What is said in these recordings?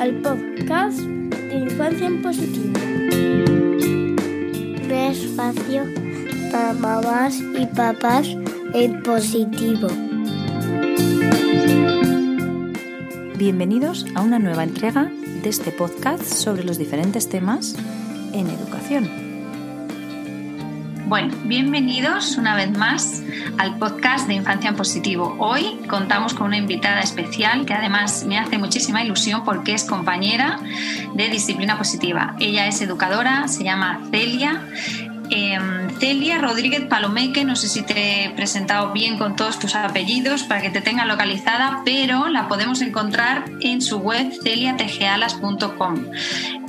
al podcast de Infancia en Positivo. Un espacio para mamás y papás en positivo. Bienvenidos a una nueva entrega de este podcast sobre los diferentes temas en educación. Bueno, bienvenidos una vez más al podcast de Infancia en Positivo. Hoy contamos con una invitada especial que además me hace muchísima ilusión porque es compañera de disciplina positiva. Ella es educadora, se llama Celia Em, Celia Rodríguez Palomeque, no sé si te he presentado bien con todos tus apellidos para que te tenga localizada, pero la podemos encontrar en su web celiategealas.com.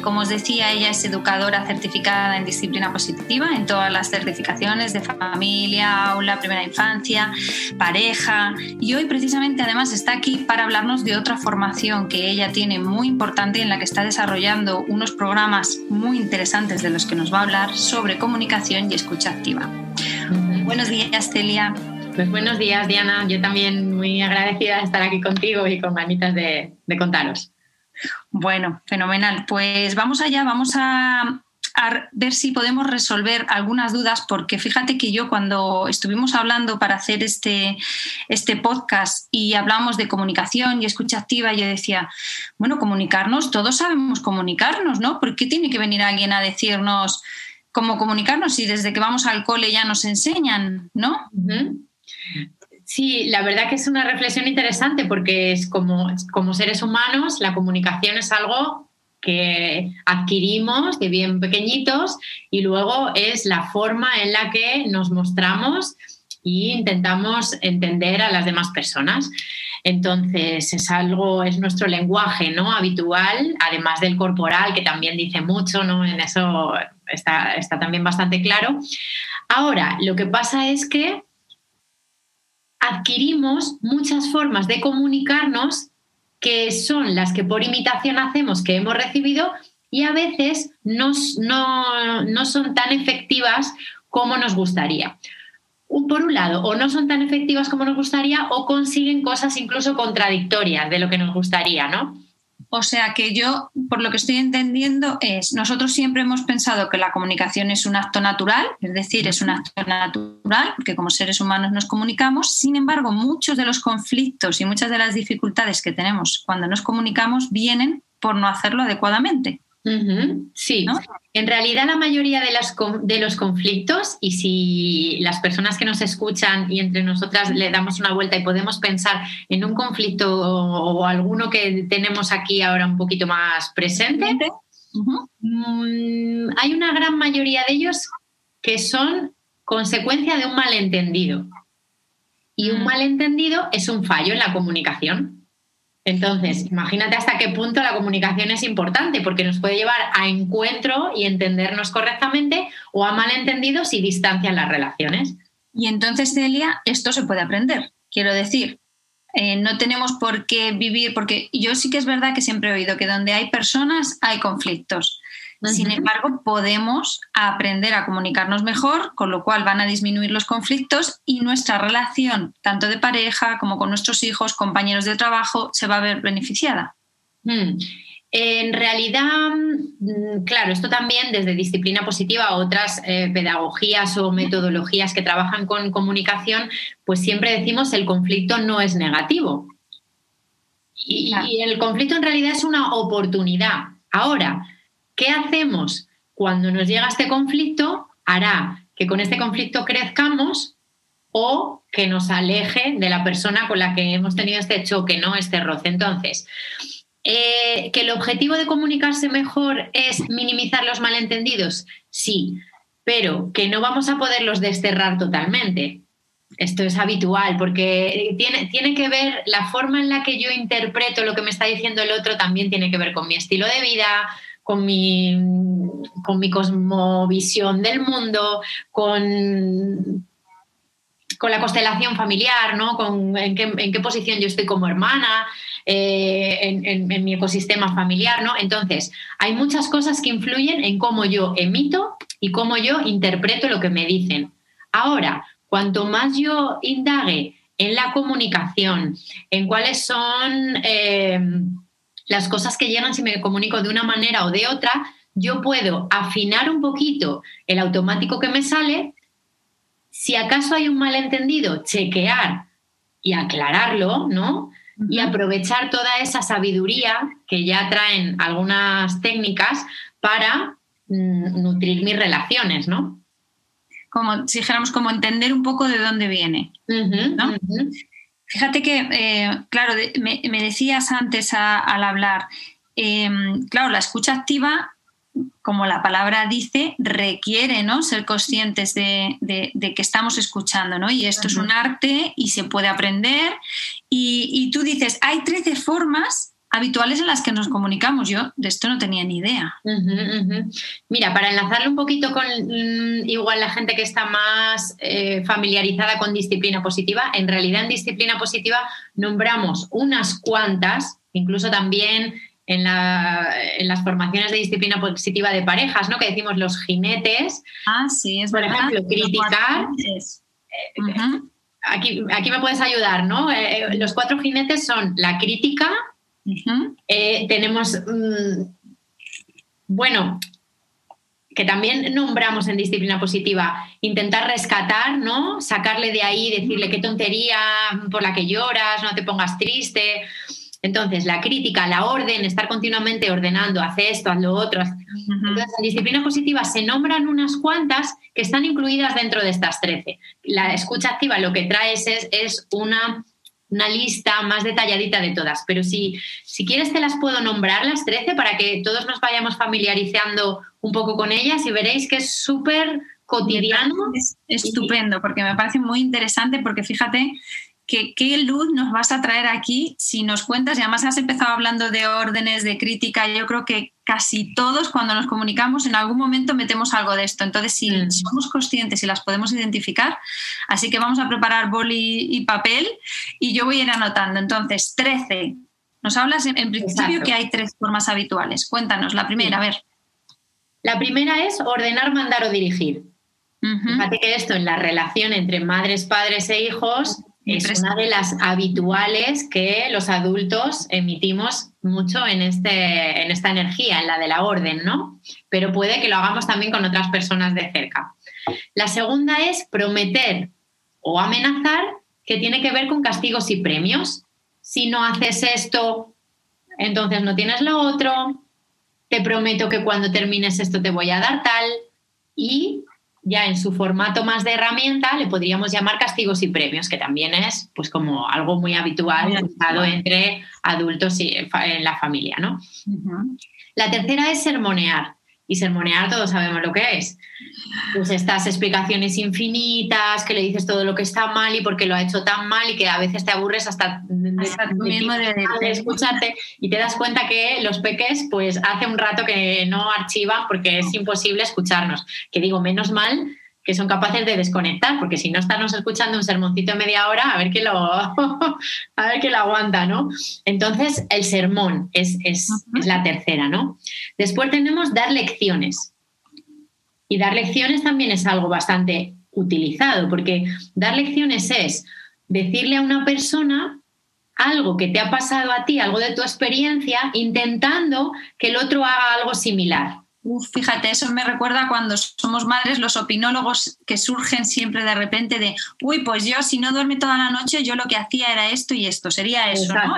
Como os decía, ella es educadora certificada en disciplina positiva en todas las certificaciones de familia, aula, primera infancia, pareja y hoy precisamente además está aquí para hablarnos de otra formación que ella tiene muy importante en la que está desarrollando unos programas muy interesantes de los que nos va a hablar sobre comunicación y escucha activa. Buenos días, Celia. Pues buenos días, Diana. Yo también muy agradecida de estar aquí contigo y con ganitas de, de contaros. Bueno, fenomenal. Pues vamos allá, vamos a, ver si podemos resolver algunas dudas, porque fíjate que yo cuando estuvimos hablando para hacer este, este podcast y hablamos de comunicación y escucha activa, yo decía, bueno, comunicarnos, todos sabemos comunicarnos, ¿no? ¿Por qué tiene que venir alguien a decirnos cómo comunicarnos y desde que vamos al cole ya nos enseñan, ¿no? Sí, la verdad que es una reflexión interesante porque es como, como seres humanos la comunicación es algo que adquirimos de bien pequeñitos y luego es la forma en la que nos mostramos e intentamos entender a las demás personas. Entonces es algo, es nuestro lenguaje ¿no? habitual, además del corporal, que también dice mucho, ¿no? En eso está, está también bastante claro. Ahora, lo que pasa es que adquirimos muchas formas de comunicarnos que son las que por imitación hacemos, que hemos recibido, y a veces no, no son tan efectivas como nos gustaría por un lado, o no son tan efectivas como nos gustaría o consiguen cosas incluso contradictorias de lo que nos gustaría, ¿no? O sea que yo, por lo que estoy entendiendo, es, nosotros siempre hemos pensado que la comunicación es un acto natural, es decir, es un acto natural, porque como seres humanos nos comunicamos, sin embargo, muchos de los conflictos y muchas de las dificultades que tenemos cuando nos comunicamos vienen por no hacerlo adecuadamente. Sí, en realidad la mayoría de, las, de, los conflictos, y si las personas que nos escuchan y entre nosotras le damos una vuelta y podemos pensar en un conflicto o, alguno que tenemos aquí ahora un poquito más presente, mm, hay una gran mayoría de ellos que son consecuencia de un malentendido. Y un mm. malentendido es un fallo en la comunicación. Entonces, imagínate hasta qué punto la comunicación es importante, porque nos puede llevar a encuentro y entendernos correctamente o a malentendidos y distancian las relaciones. Y entonces, Celia, esto se puede aprender. Quiero decir, eh, no tenemos por qué vivir, porque yo sí que es verdad que siempre he oído que donde hay personas hay conflictos. Sin embargo, podemos aprender a comunicarnos mejor, con lo cual van a disminuir los conflictos y nuestra relación, tanto de pareja como con nuestros hijos, compañeros de trabajo, se va a ver beneficiada. Mm. En realidad, mm, claro, esto también desde disciplina positiva, otras eh, pedagogías o metodologías que trabajan con comunicación, pues siempre decimos el conflicto no es negativo. y el conflicto en realidad es una oportunidad. Ahora, ¿Qué hacemos cuando nos llega este conflicto? Hará que con este conflicto crezcamos o que nos aleje de la persona con la que hemos tenido este choque, ¿no? Este roce. Entonces, eh, ¿que el objetivo de comunicarse mejor es minimizar los malentendidos? Sí, pero que no vamos a poderlos desterrar totalmente. Esto es habitual porque tiene, tiene que ver, la forma en la que yo interpreto lo que me está diciendo el otro también tiene que ver con mi estilo de vida, con mi, con mi cosmovisión del mundo, con, con la constelación familiar, ¿no? Con en, qué, posición yo estoy como hermana, eh, en, en, mi ecosistema familiar, ¿no? Entonces, hay muchas cosas que influyen en cómo yo emito y cómo yo interpreto lo que me dicen. Ahora, cuanto más yo indague en la comunicación, en cuáles son... Eh, las cosas que llegan, si me comunico de una manera o de otra, yo puedo afinar un poquito el automático que me sale. Si acaso hay un malentendido, chequear y aclararlo, ¿no? Y aprovechar toda esa sabiduría que ya traen algunas técnicas para mm, nutrir mis relaciones, ¿no? Como si dijéramos, como entender un poco de dónde viene. ¿no? Fíjate que, eh, claro, me, decías antes al hablar, em, claro, la escucha activa, como la palabra dice, requiere ¿no? ser conscientes de, que estamos escuchando, ¿no? Y esto es un arte y se puede aprender. Y, y tú dices, hay 13 formas habituales en las que nos comunicamos. Yo de esto no tenía ni idea. Mira, para enlazarlo un poquito con mm, igual la gente que está más eh, familiarizada con disciplina positiva, en realidad en disciplina positiva nombramos unas cuantas, incluso también en, las formaciones de disciplina positiva de parejas, ¿no? Que decimos los jinetes. Ah, sí, es Por ejemplo, criticar. Eh, aquí, aquí me puedes ayudar, ¿no? Eh, los cuatro jinetes son la crítica, eh, tenemos, mm, bueno, que también nombramos en disciplina positiva, intentar rescatar, ¿no? Sacarle de ahí, decirle qué tontería por la que lloras, no te pongas triste. Entonces, la crítica, la orden, estar continuamente ordenando, haz esto, haz lo otro. Entonces, en disciplina positiva se nombran unas cuantas que están incluidas dentro de estas 13. La escucha activa lo que trae es, es una una lista más detalladita de todas, pero si, si quieres te las puedo nombrar las 13 para que todos nos vayamos familiarizando un poco con ellas y veréis que es súper cotidiano. Es estupendo, porque me parece muy interesante, porque fíjate ¿qué, luz nos vas a traer aquí si nos cuentas? Y además has empezado hablando de órdenes, de crítica. Yo creo que casi todos cuando nos comunicamos en algún momento metemos algo de esto. Entonces, si mm. somos conscientes y las podemos identificar, así que vamos a preparar boli y papel y yo voy a ir anotando. Entonces, 13. Nos hablas en, principio que hay tres formas habituales. Cuéntanos, la primera, a ver. La primera es ordenar, mandar o dirigir. Fíjate que esto en la relación entre madres, padres e hijos es una de las habituales que los adultos emitimos mucho en, este, en esta energía, en la de la orden, ¿no? Pero puede que lo hagamos también con otras personas de cerca. La segunda es prometer o amenazar, que tiene que ver con castigos y premios. Si no haces esto, entonces no tienes lo otro. Te prometo que cuando termines esto te voy a dar tal. Y ya en su formato más de herramienta le podríamos llamar castigos y premios, que también es pues como algo muy habitual usado entre adultos y en la familia, ¿no? La tercera es sermonear. Y sermonear todos sabemos lo que es. Pues estas explicaciones infinitas, que le dices todo lo que está mal y por qué lo ha hecho tan mal y que a veces te aburres hasta, de, escucharte y te das cuenta que los peques pues hace un rato que no archivan porque es imposible escucharnos. Que digo, menos mal que son capaces de desconectar, porque si no estamos escuchando un sermoncito de media hora, a ver qué lo, a ver qué lo aguanta, ¿no? Entonces, el sermón es, es, es la tercera, ¿no? Después tenemos dar lecciones. Y dar lecciones también es algo bastante utilizado, porque dar lecciones es decirle a una persona algo que te ha pasado a ti, algo de tu experiencia, intentando que el otro haga algo similar fíjate, eso me recuerda cuando somos madres, los opinólogos que surgen siempre de repente de, uy, pues yo si no duerme toda la noche, yo lo que hacía era esto y esto, sería eso, ¿no?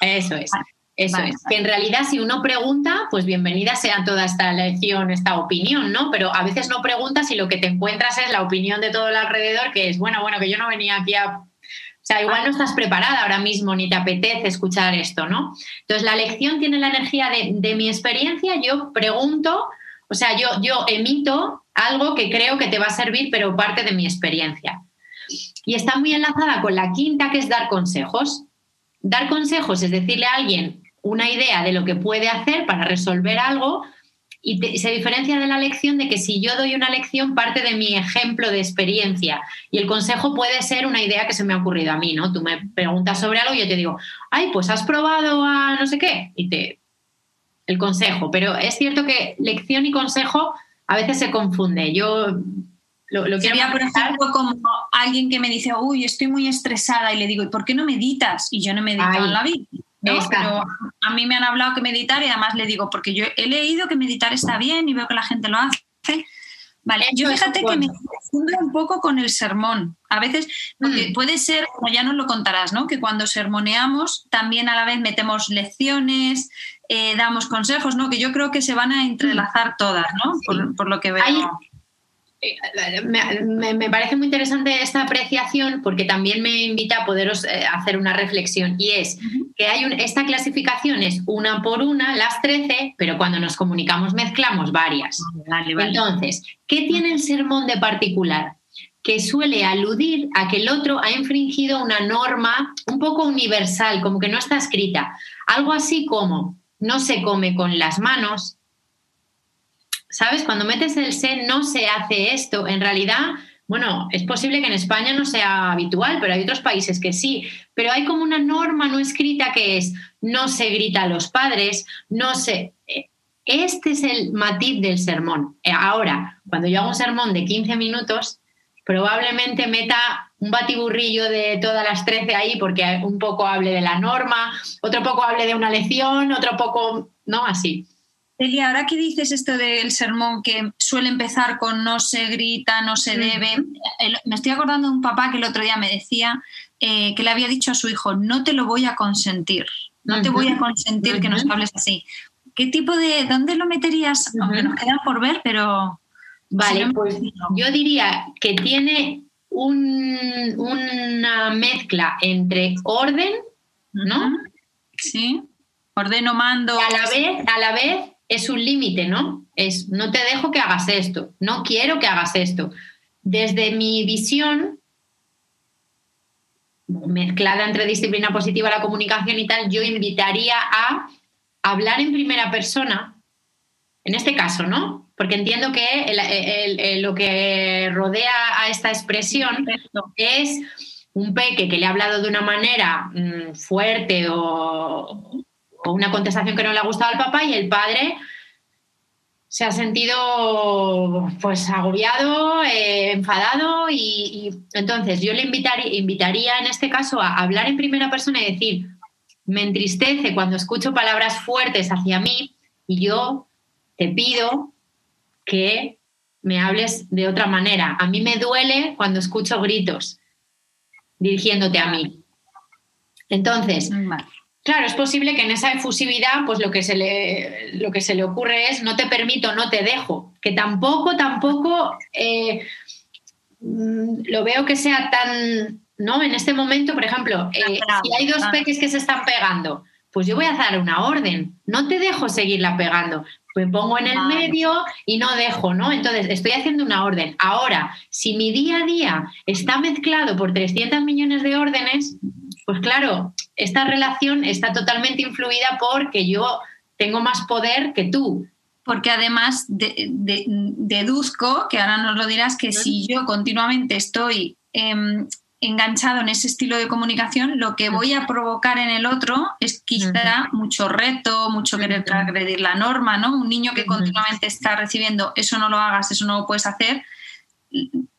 Eso es. Eso es, que en realidad si uno pregunta, pues bienvenida sea toda esta lección, esta opinión, ¿no? Pero a veces no preguntas y lo que te encuentras es la opinión de todo el alrededor, que es, bueno, bueno, que yo no venía aquí a o sea, igual no estás preparada ahora mismo ni te apetece escuchar esto, ¿no? Entonces, la lección tiene la energía de, mi experiencia, yo pregunto, o sea, yo, yo emito algo que creo que te va a servir, pero parte de mi experiencia. Y está muy enlazada con la quinta, que es dar consejos. Dar consejos es decirle a alguien una idea de lo que puede hacer para resolver algo, y se diferencia de la lección de que si yo doy una lección parte de mi ejemplo de experiencia y el consejo puede ser una idea que se me ha ocurrido a mí, ¿no? Tú me preguntas sobre algo y yo te digo, ay, pues has probado a no sé qué y te el consejo, pero es cierto que lección y consejo a veces se confunde. Yo lo, lo Sería, por ejemplo, como alguien que me dice, uy, estoy muy estresada y le digo, ¿y por qué no meditas? Y yo no medito en la vida. ¿No? Pero a mí me han hablado que meditar y además le digo, porque yo he leído que meditar está bien y veo que la gente lo hace. Vale, yo fíjate que me confundo un poco con el sermón. A veces, porque mm. puede ser, como ya nos lo contarás, ¿no? Que cuando sermoneamos también a la vez metemos lecciones, eh, damos consejos, ¿no? Que yo creo que se van a entrelazar todas, ¿no? Por, lo que veo. Eh, me, parece muy interesante esta apreciación porque también me invita a poderos eh, hacer una reflexión y es que hay esta clasificación es una por una, las 13, pero cuando nos comunicamos mezclamos varias. Entonces, ¿qué tiene el sermón de particular? que suele aludir a que el otro ha infringido una norma un poco universal, como que no está escrita. Algo así como no se come con las manos, ¿sabes? Cuando metes el se no se hace esto. En realidad, bueno, es posible que en España no sea habitual, pero hay otros países que sí. Pero hay como una norma no escrita que es no se grita a los padres, no se... Eh, este es el matiz del sermón. Eh, ahora, cuando yo hago un sermón de 15 minutos, probablemente meta un batiburrillo de todas las 13 ahí porque un poco hable de la norma, otro poco hable de una lección, otro poco, ¿no? Así. Celia, ahora que dices esto del sermón que suele empezar con no se grita, no se debe, me estoy acordando de un papá que el otro día me decía eh, que le había dicho a su hijo, no te lo voy a consentir, no te voy a consentir que nos hables así. ¿Qué tipo de, dónde lo meterías? Aunque nos queda por ver, pero... Vale, pues yo diría que tiene una mezcla entre orden, ¿no? Sí, ordeno, mando. Y a la vez, a la vez es un límite, ¿no? Es no te dejo que hagas esto, no quiero que hagas esto. Desde mi visión, mezclada entre disciplina positiva, la comunicación y tal, yo invitaría a hablar en primera persona, en este caso, ¿no? Porque entiendo que lo que rodea a esta expresión es un peque que le ha hablado de una manera mm, fuerte o, o una contestación que no le ha gustado al papá y el padre se ha sentido pues agobiado, eh, enfadado y, entonces yo le invitaría, invitaría en este caso a hablar en primera persona y decir, me entristece cuando escucho palabras fuertes hacia mí y yo te pido que me hables de otra manera. A mí me duele cuando escucho gritos dirigiéndote a mí. Entonces, Claro, es posible que en esa efusividad, pues lo que, se le, lo que se le ocurre es no te permito, no te dejo, que tampoco, tampoco eh, mm, lo veo que sea tan, ¿no? En este momento, por ejemplo, eh, si hay dos peques que se están pegando, pues yo voy a dar una orden, no te dejo seguirla pegando, me pongo en el medio y no dejo, ¿no? Entonces, estoy haciendo una orden. Ahora, si mi día a día está mezclado por 300 millones de órdenes, pues claro, esta relación está totalmente influida porque yo tengo más poder que tú. Porque además deduzco, que ahora nos lo dirás, que si yo continuamente estoy em, enganchado en ese estilo de comunicación, lo que voy a provocar en el otro es quizá mucho reto, mucho querer agredir la norma, ¿no? Un niño que continuamente está recibiendo eso no lo hagas, eso no lo puedes hacer,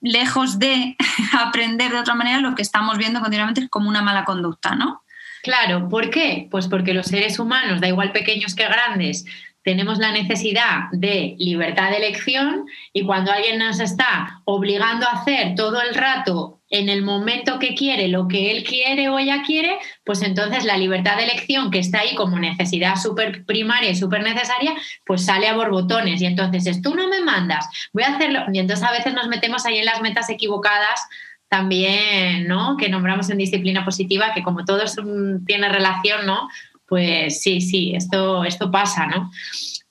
lejos de aprender de otra manera, lo que estamos viendo continuamente es como una mala conducta, ¿no? Claro, ¿por qué? Pues porque los seres humanos, da igual pequeños que grandes, tenemos la necesidad de libertad de elección y cuando alguien nos está obligando a hacer todo el rato en el momento que quiere lo que él quiere o ella quiere, pues entonces la libertad de elección que está ahí como necesidad súper primaria y súper necesaria, pues sale a borbotones y entonces es tú no me mandas, voy a hacerlo y entonces a veces nos metemos ahí en las metas equivocadas también, ¿no? Que nombramos en disciplina positiva, que como todo tiene relación, ¿no? pues sí, sí, esto, esto pasa, ¿no?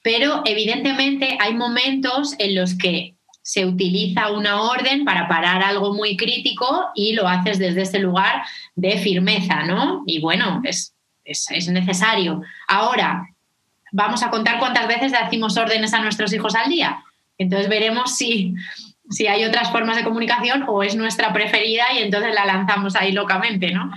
Pero evidentemente hay momentos en los que se utiliza una orden para parar algo muy crítico y lo haces desde ese lugar de firmeza, ¿no? Y bueno, es, es, necesario. Ahora, vamos a contar cuántas veces decimos órdenes a nuestros hijos al día. Entonces veremos si, si hay otras formas de comunicación o es nuestra preferida y entonces la lanzamos ahí locamente, ¿no?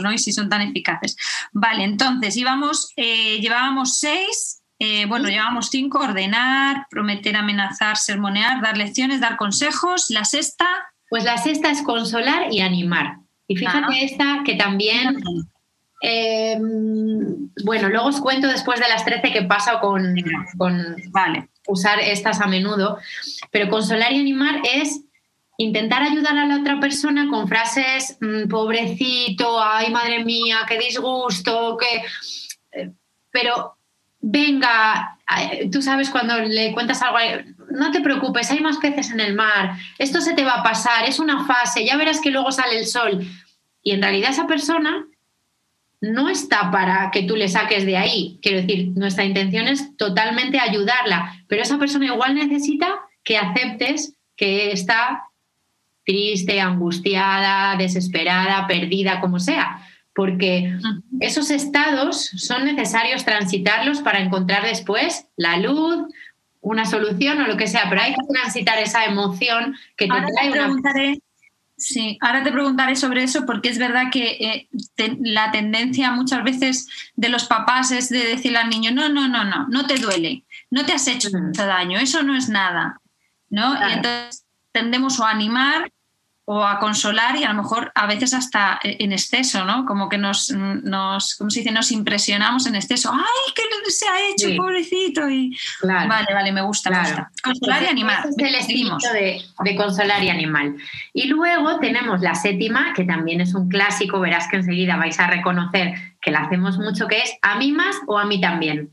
¿no? Y si son tan eficaces. Vale, entonces íbamos, eh, llevábamos seis, eh, bueno, llevábamos cinco, ordenar, prometer, amenazar, sermonear, dar lecciones, dar consejos. La sexta. Pues la sexta es consolar y animar. Y fíjate esta que también Eh, bueno, luego os cuento después de las 13 qué pasa con, con Vale. Usar estas a menudo, pero consolar y animar es intentar ayudar a la otra persona con frases mm, pobrecito, ay madre mía, qué disgusto, que eh, pero venga, tú sabes cuando le cuentas algo, no te preocupes, hay más peces en el mar, esto se te va a pasar, es una fase, ya verás que luego sale el sol. Y en realidad esa persona no está para que tú le saques de ahí. Quiero decir, nuestra intención es totalmente ayudarla, pero esa persona igual necesita que aceptes que está triste, angustiada, desesperada, perdida, como sea, porque esos estados son necesarios transitarlos para encontrar después la luz, una solución o lo que sea, pero hay que transitar esa emoción que te Ahora trae te una... sí, ahora te preguntaré sobre eso porque es verdad que eh, te- la tendencia muchas veces de los papás es de decirle al niño, no, no, no, no, no te duele, no te has hecho Mm. mucho daño, eso no es nada, ¿no? Claro. Y entonces tendemos o a animar o a consolar y a lo mejor a veces hasta eh, en exceso, ¿no? Como que nos, nos ¿cómo se dice? Nos impresionamos en exceso. ¡Ay, qué se ha hecho, Sí. pobrecito! Y... Claro. Vale, vale, me gusta, me Claro. gusta. Consolar y animar. ese es el Seguimos. espíritu de, de consolar y animal. Y luego tenemos la séptima, que también es un clásico, verás que enseguida vais a reconocer que la hacemos mucho, que es a mí más o a mí también.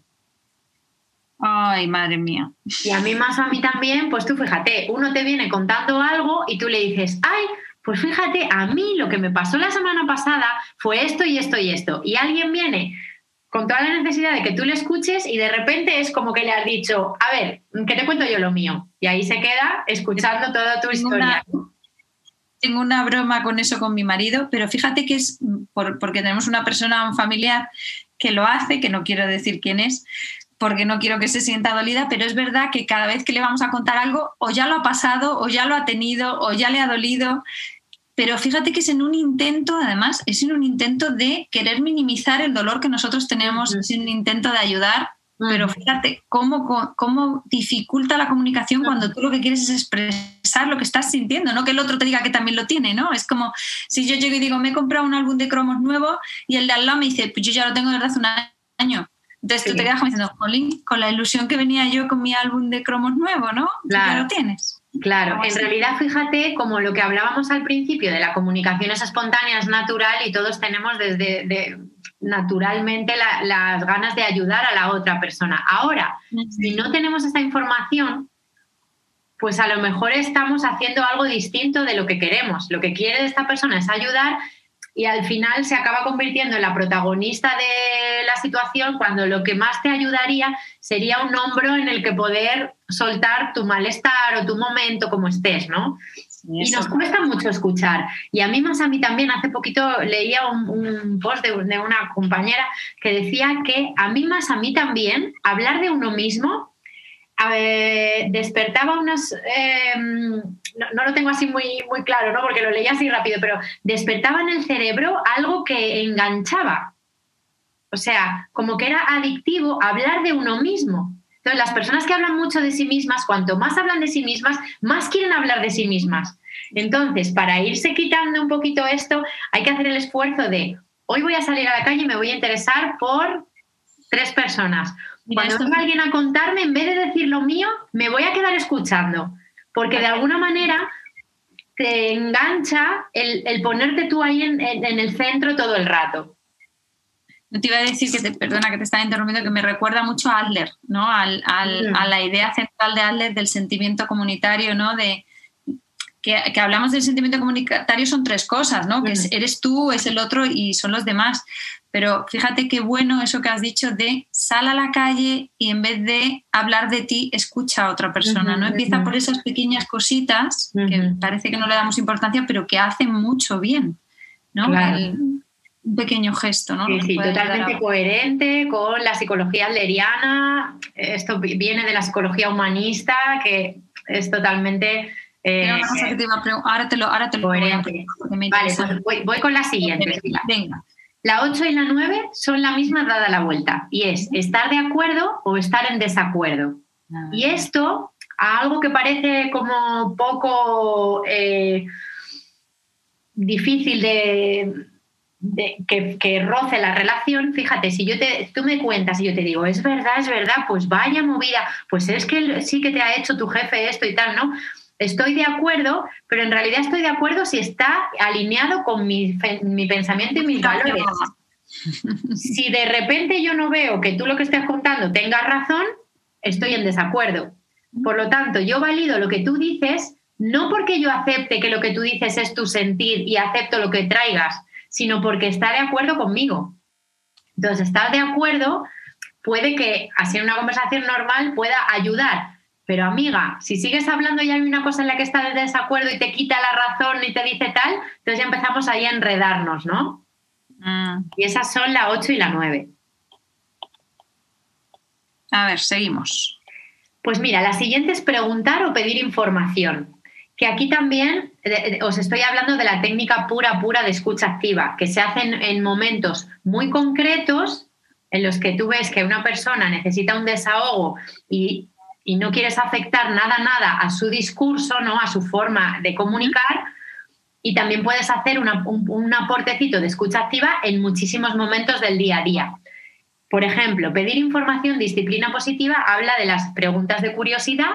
Ay, madre mía. Y a mí más a mí también, pues tú fíjate, uno te viene contando algo y tú le dices, ay, pues fíjate, a mí lo que me pasó la semana pasada fue esto y esto y esto. Y alguien viene con toda la necesidad de que tú le escuches y de repente es como que le has dicho, a ver, que te cuento yo lo mío. Y ahí se queda escuchando toda tu historia. una- Tengo una broma con eso con mi marido, pero fíjate que es por- porque tenemos una persona, un familiar que lo hace, que no quiero decir quién es, porque no quiero que se sienta dolida, pero es verdad que cada vez que le vamos a contar algo, o ya lo ha pasado, o ya lo ha tenido, o ya le ha dolido. Pero fíjate que es en un intento, además, es en un intento de querer minimizar el dolor que nosotros tenemos, es un intento de ayudar, pero fíjate cómo, cómo dificulta la comunicación cuando tú lo que quieres es expresar lo que estás sintiendo, no que el otro te diga que también lo tiene, ¿no? Es como si yo llego y digo, me he comprado un álbum de cromos nuevo y el de al lado me dice, pues yo ya lo tengo desde hace un año. Entonces tú Sí. te quedas como diciendo, jolín, con la ilusión que venía yo con mi álbum de cromos nuevo, ¿no? Tú Ya Claro. lo tienes. Claro, en así. realidad fíjate como lo que hablábamos al principio de la comunicación es espontánea, es natural y todos tenemos desde de- naturalmente la- las ganas de ayudar a la otra persona. Ahora, si no tenemos esta información, pues a lo mejor estamos haciendo algo distinto de lo que queremos. Lo que quiere esta persona es ayudar y al final se acaba convirtiendo en la protagonista de la situación cuando lo que más te ayudaría sería un hombro en el que poder soltar tu malestar o tu momento como estés, ¿no? Y nos cuesta mucho escuchar. Y a mí más a mí también, hace poquito leía un, un post de, de una compañera que decía que a mí más a mí también, hablar de uno mismo despertaba unas... eh, no, no lo tengo así muy, muy claro, ¿no? porque lo leía así rápido, pero despertaba en el cerebro algo que enganchaba. O sea, como que era adictivo hablar de uno mismo. Entonces, las personas que hablan mucho de sí mismas, cuanto más hablan de sí mismas, más quieren hablar de sí mismas. Entonces, para irse quitando un poquito esto, hay que hacer el esfuerzo de, hoy voy a salir a la calle y me voy a interesar por tres personas. Cuando venga alguien a contarme, en vez de decir lo mío, me voy a quedar escuchando. Porque de alguna manera te engancha el, el ponerte tú ahí en, en- en el centro todo el rato. No te iba a decir que te, perdona que te estaba interrumpiendo, que me recuerda mucho a Adler, ¿no? Al- al- Mm. A la idea central de Adler del sentimiento comunitario, ¿no? De que, que hablamos del sentimiento comunitario son tres cosas, ¿no? Que es- eres tú, es el otro y son los demás. Pero fíjate qué bueno eso que has dicho de sal a la calle y en vez de hablar de ti, escucha a otra persona, ¿no? Empieza por esas pequeñas cositas que parece que no le damos importancia, pero que hacen mucho bien, ¿no? Claro. El- un pequeño gesto, ¿no? Sí, totalmente a- coherente con la psicología adleriana. Esto vi- viene de la psicología humanista, que es totalmente eh, Era una cosa que te iba a preguntar. Ahora te lo, ahora te lo voy a preguntar Vale, pues voy, voy con la siguiente. Venga, venga. La 8 y la 9 son la misma dada la vuelta, y es estar de acuerdo o estar en desacuerdo. Y esto, a algo que parece como poco eh, difícil de, que, roce la relación, fíjate, si yo te, tú me cuentas y yo te digo, es verdad, es verdad, pues vaya movida, pues es que sí que te ha hecho tu jefe esto y tal, ¿no? Estoy de acuerdo, pero en realidad estoy de acuerdo si está alineado con mi, mi pensamiento y mis valores. Si de repente yo no veo que tú lo que estás contando tengas razón, estoy en desacuerdo. Por lo tanto, yo valido lo que tú dices, no porque yo acepte que lo que tú dices es tu sentir y acepto lo que traigas, sino porque está de acuerdo conmigo. Entonces, estar de acuerdo puede que, así en una conversación normal, pueda ayudar. Pero amiga, si sigues hablando y hay una cosa en la que estás de desacuerdo y te quita la razón y te dice tal, entonces ya empezamos ahí a enredarnos, ¿no? Mm. Y esas son la 8 y la 9. A ver, seguimos. Pues mira, la siguiente es preguntar o pedir información que aquí también os estoy hablando de la técnica pura, pura de escucha activa, que se hace en, momentos muy concretos en los que tú ves que una persona necesita un desahogo y, no quieres afectar nada, nada a su discurso, ¿no? a su forma de comunicar. Y también puedes hacer un, un aportecito de escucha activa en muchísimos momentos del día a día. Por ejemplo, pedir información, disciplina positiva, habla de las preguntas de curiosidad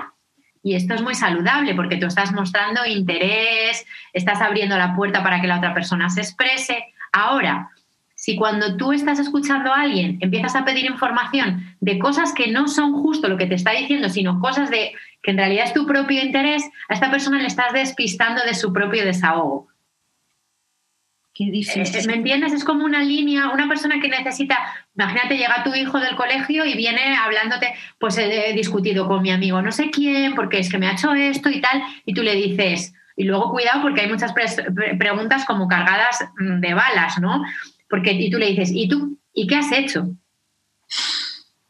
y esto es muy saludable porque tú estás mostrando interés, estás abriendo la puerta para que la otra persona se exprese. Ahora, si cuando tú estás escuchando a alguien empiezas a pedir información de cosas que no son justo lo que te está diciendo, sino cosas de que en realidad es tu propio interés, a esta persona le estás despistando de su propio desahogo. Qué difícil. Eh, ¿Me entiendes? Es como una línea, una persona que necesita, imagínate, llega tu hijo del colegio y viene hablándote, pues he discutido con mi amigo no sé quién, porque es que me ha hecho esto y tal, y tú le dices, y luego cuidado porque hay muchas preguntas como cargadas mm, de balas, ¿no? Porque y tú le dices, ¿y tú? ¿Y qué has hecho?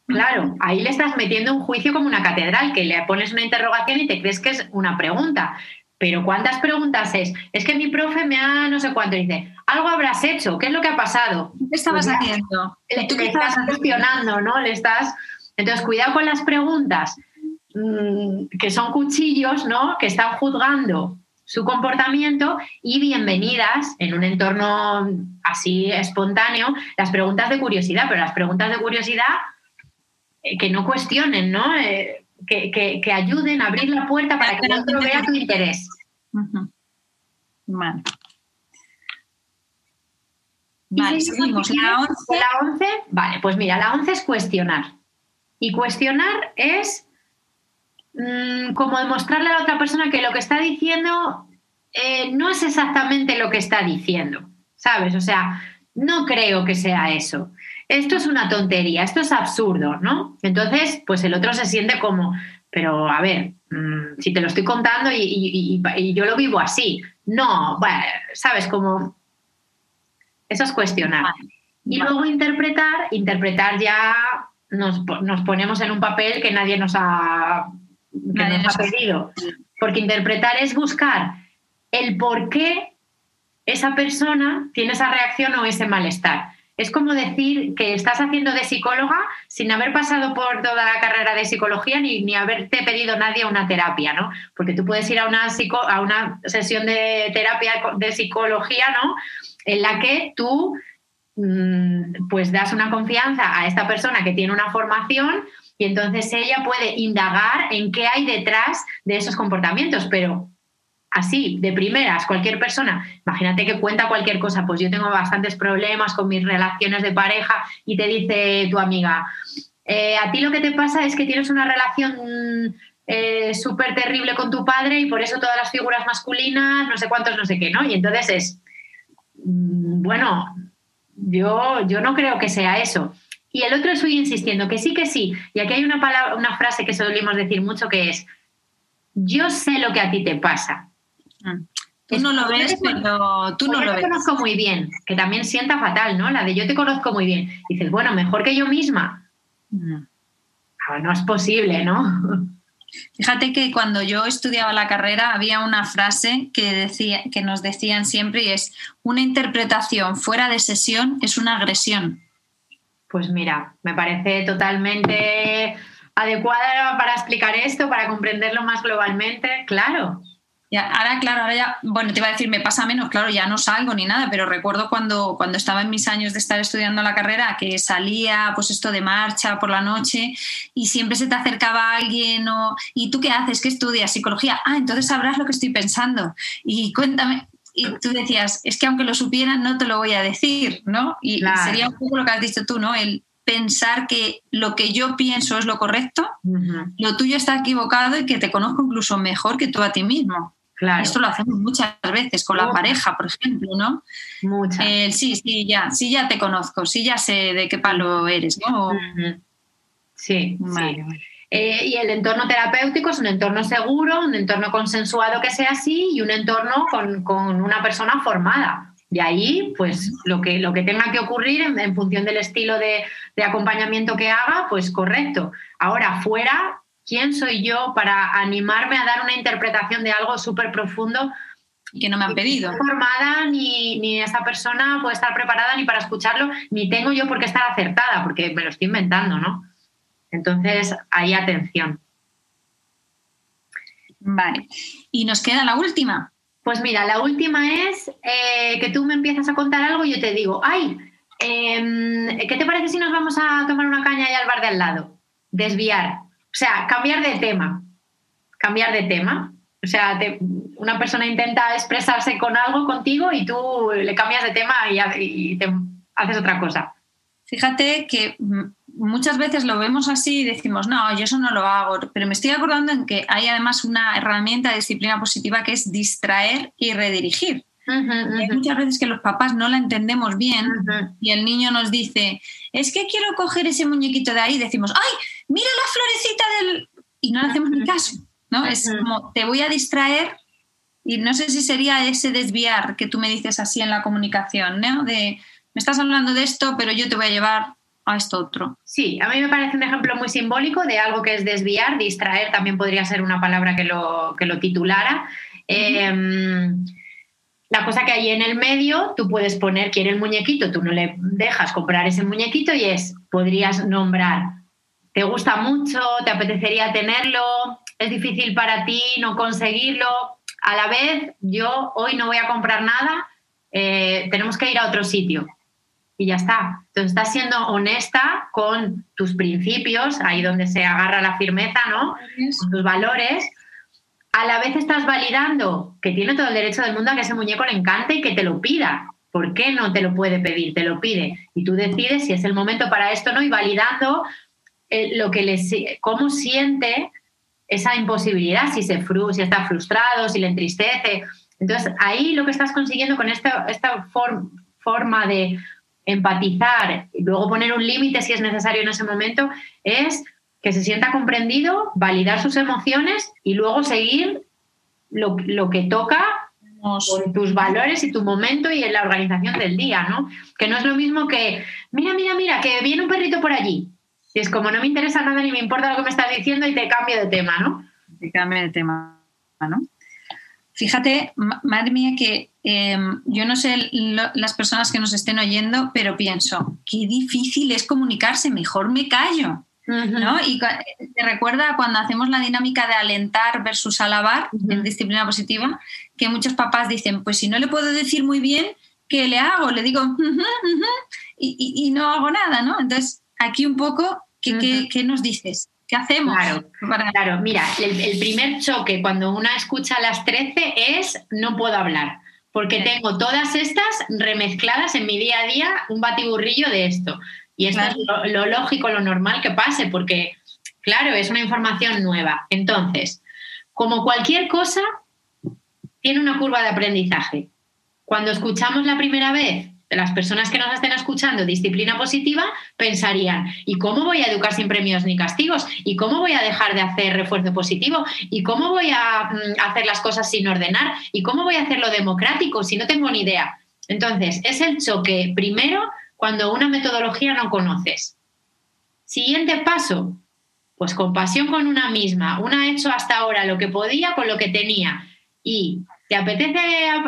Claro, ahí le estás metiendo un juicio como una catedral, que le pones una interrogación y te crees que es una pregunta. Pero ¿cuántas preguntas es? Es que mi profe me ha no sé cuánto. dice, algo habrás hecho, ¿qué es lo que ha pasado? ¿Qué estabas pues haciendo? Le, ¿Tú estás cuestionando, ¿no? Le estás... Entonces, cuidado con las preguntas mm, que son cuchillos, ¿no? Que están juzgando su comportamiento y bienvenidas en un entorno así espontáneo las preguntas de curiosidad, pero las preguntas de curiosidad eh, que no cuestionen, ¿no? Eh, que, ayuden a abrir la puerta para que el otro vea tu interés. Vale. Vale, seguimos. La 11. La 11, vale, pues mira, la 11 es cuestionar. Y cuestionar es mm, como demostrarle a la otra persona que lo que está diciendo eh, no es exactamente lo que está diciendo, ¿sabes? O sea, no creo que sea eso esto es una tontería, esto es absurdo, ¿no? Entonces, pues el otro se siente como, pero a ver, mm, si te lo estoy contando y, yo lo vivo así, no, bueno, sabes, como eso es cuestionar. Y luego interpretar, interpretar ya nos, ponemos en un papel que nadie nos ha, nos ha pedido. Porque interpretar es buscar el por qué esa persona tiene esa reacción o ese malestar. Es como decir que estás haciendo de psicóloga sin haber pasado por toda la carrera de psicología ni, ni haberte pedido nadie una terapia, ¿no? Porque tú puedes ir a una, a una sesión de terapia de psicología, ¿no? En la que tú mm, pues das una confianza a esta persona que tiene una formación y entonces ella puede indagar en qué hay detrás de esos comportamientos, pero así, de primeras, cualquier persona, imagínate que cuenta cualquier cosa, pues yo tengo bastantes problemas con mis relaciones de pareja y te dice tu amiga, eh, a ti lo que te pasa es que tienes una relación eh, súper terrible con tu padre y por eso todas las figuras masculinas, no sé cuántos, no sé qué, ¿no? Y entonces es, mm, bueno, yo, yo no creo que sea eso. Y el otro estoy insistiendo que sí, que sí. Y aquí hay una, palabra, una frase que solemos decir mucho que es, yo sé lo que a ti te pasa. Mm. Tú no lo ves, pero tú no lo ves. Yo te conozco muy bien, que también sienta fatal, ¿no? La de yo te conozco muy bien. dices, bueno, mejor que yo misma. No, mm. ah, no es posible, ¿no? Fíjate que cuando yo estudiaba la carrera había una frase que, decía, que nos decían siempre y es, una interpretación fuera de sesión es una agresión. Pues mira, me parece totalmente adecuada para explicar esto, para comprenderlo más globalmente, claro. ahora, claro, ahora ya, bueno, te iba a decir, me pasa menos, claro, ya no salgo ni nada, pero recuerdo cuando, cuando estaba en mis años de estar estudiando la carrera, que salía, pues esto de marcha por la noche, y siempre se te acercaba alguien, o, ¿y tú qué haces? ¿Qué estudias? Psicología. Ah, entonces sabrás lo que estoy pensando. Y cuéntame, y tú decías, es que aunque lo supieran, no te lo voy a decir, ¿no? Y sería un poco lo que has dicho tú, ¿no? El pensar que lo que yo pienso es lo correcto, lo tuyo está equivocado y que te conozco incluso mejor que tú a ti mismo. Claro. Esto lo hacemos muchas veces con la pareja, por ejemplo, ¿no? Muchas. sí, sí, ya, sí, ya te conozco, sí, ya sé de qué palo eres, ¿no? Sí, sí. Eh, y el entorno terapéutico es un entorno seguro, un entorno consensuado que sea así y un entorno con, con una persona formada. De ahí, pues lo que, lo que tenga que ocurrir en, función del estilo de, de, acompañamiento que haga, pues correcto. Ahora, fuera, ¿quién soy yo para animarme a dar una interpretación de algo súper profundo? que no me han pedido. No formada, ni, ni, esa persona puede estar preparada ni para escucharlo, ni tengo yo por qué estar acertada, porque me lo estoy inventando, ¿no? Entonces, hay atención. Vale. Y nos queda la última. Pues mira, la última es eh, que tú me empiezas a contar algo y yo te digo, ay, em, ¿qué te parece si nos vamos a tomar una caña y al bar de al lado? Desviar. O sea, cambiar de tema. Cambiar de tema. O sea, una persona intenta expresarse con algo contigo y tú le cambias de tema y, te haces otra cosa. Fíjate que muchas veces lo vemos así y decimos, no, yo eso no lo hago, pero me estoy acordando en que hay además una herramienta de disciplina positiva que es distraer y redirigir. Hay muchas veces que los papás no la entendemos bien y el niño nos dice, es que quiero coger ese muñequito de ahí y decimos, ay, mira la florecita del... y no le hacemos ni caso, ¿no? Es como, te voy a distraer y no sé si sería ese desviar que tú me dices así en la comunicación, ¿no? De, me estás hablando de esto, pero yo te voy a llevar a esto otro. Sí, a mí me parece un ejemplo muy simbólico de algo que es desviar, distraer también podría ser una palabra que lo, que lo titulara. Em, la cosa que hay en el medio, tú puedes poner, quiere el muñequito, tú no le dejas comprar ese muñequito y es, podrías nombrar, te gusta mucho, te apetecería tenerlo, es difícil para ti no conseguirlo, a la vez yo hoy no voy a comprar nada, eh, tenemos que ir a otro sitio y ya está. Entonces estás siendo honesta con tus principios, ahí donde se agarra la firmeza, ¿no? Con tus valores. A la vez estás validando que tiene todo el derecho del mundo a que ese muñeco le encante y que te lo pida. ¿Por qué no te lo puede pedir? Te lo pide. Y tú decides si es el momento para esto no y validando eh, lo que le, cómo siente esa imposibilidad, si, se si está frustrado, si le entristece. Entonces, ahí lo que estás consiguiendo con esta, esta forma de empatizar y luego poner un límite si es necesario en ese momento, es que se sienta comprendido, validar sus emociones y luego seguir lo, que toca con tus valores y tu momento y en la organización del día, ¿no? Que no es lo mismo que, mira, mira, mira, que viene un perrito por allí. Y es como no me interesa nada ni me importa lo que me estás diciendo y te cambio de tema, ¿no? Te cambio de tema, ¿no? Fíjate, madre mía, que em, yo no sé las personas que nos estén oyendo, pero pienso, qué difícil es comunicarse, mejor me callo. ¿no? Y te recuerda cuando hacemos la dinámica de alentar versus alabar en disciplina positiva, que muchos papás dicen, pues si no le puedo decir muy bien, ¿qué le hago? Le digo, y, no hago nada, ¿no? Entonces, aquí un poco, ¿qué, qué nos dices? ¿Qué hacemos? Claro, mira, el, primer choque cuando una escucha a las 13 es no puedo hablar, porque tengo todas estas remezcladas en mi día a día, un batiburrillo de esto. Y esto es lo, lógico, lo normal que pase, porque, claro, es una información nueva. Entonces, como cualquier cosa, tiene una curva de aprendizaje. Cuando escuchamos la primera vez las personas que nos estén escuchando disciplina positiva pensarían, ¿y cómo voy a educar sin premios ni castigos? ¿Y cómo voy a dejar de hacer refuerzo positivo? ¿Y cómo voy a mm, hacer las cosas sin ordenar? ¿Y cómo voy a hacerlo democrático si no tengo ni idea? Entonces, es el choque primero cuando una metodología no conoces. Siguiente paso, pues compasión con una misma. Una ha hecho hasta ahora lo que podía con lo que tenía y ¿Te apetece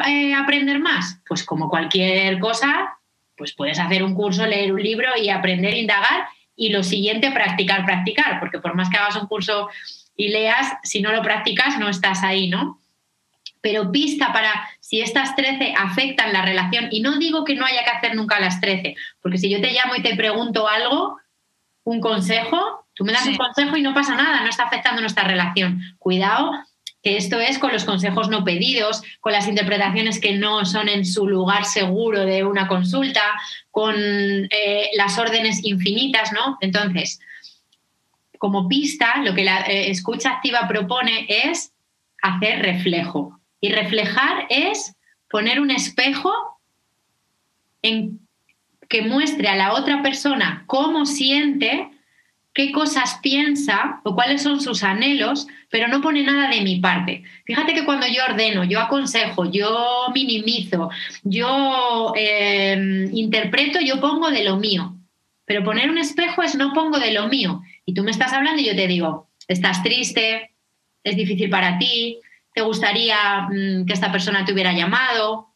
eh, aprender más? Pues como cualquier cosa, pues puedes hacer un curso, leer un libro y aprender, indagar y lo siguiente, practicar, practicar, porque por más que hagas un curso y leas, si no lo practicas no estás ahí, ¿no? Pero pista para si estas 13 afectan la relación, y no digo que no haya que hacer nunca las 13, porque si yo te llamo y te pregunto algo, un consejo, tú me das un consejo y no pasa nada, no está afectando nuestra relación. Cuidado, que esto es con los consejos no pedidos, con las interpretaciones que no son en su lugar seguro de una consulta, con eh, las órdenes infinitas, ¿no? Entonces, como pista, lo que la eh, escucha activa propone es hacer reflejo. Y reflejar es poner un espejo en que muestre a la otra persona cómo siente, qué cosas piensa o cuáles son sus anhelos, pero no pone nada de mi parte. Fíjate que cuando yo ordeno, yo aconsejo, yo minimizo, yo em, interpreto, yo pongo de lo mío. Pero poner un espejo es no pongo de lo mío. Y tú me estás hablando y yo te digo, estás triste, es difícil para ti, te gustaría mm, que esta persona te hubiera llamado.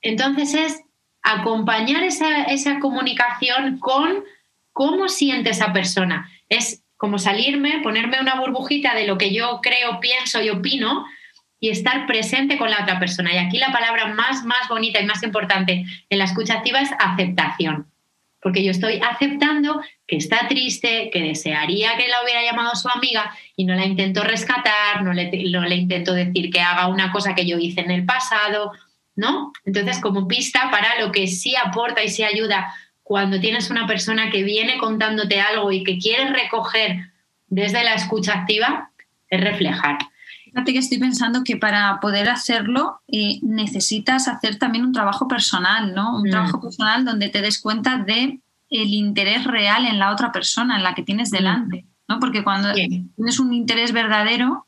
Entonces es acompañar esa, esa comunicación con cómo siente esa persona. Es como salirme, ponerme una burbujita de lo que yo creo, pienso y opino y estar presente con la otra persona. Y aquí la palabra más, más bonita y más importante en la escucha activa es aceptación porque yo estoy aceptando que está triste, que desearía que la hubiera llamado su amiga y no la intento rescatar, no le, le, intento decir que haga una cosa que yo hice en el pasado, ¿no? Entonces, como pista para lo que sí aporta y sí ayuda cuando tienes una persona que viene contándote algo y que quieres recoger desde la escucha activa, es reflejar. Fíjate que estoy pensando que para poder hacerlo eh, necesitas hacer también un trabajo personal, ¿no? Un mm. trabajo personal donde te des cuenta de el interés real en la otra persona, en la que tienes mm. delante, ¿no? Porque cuando tienes un interés verdadero,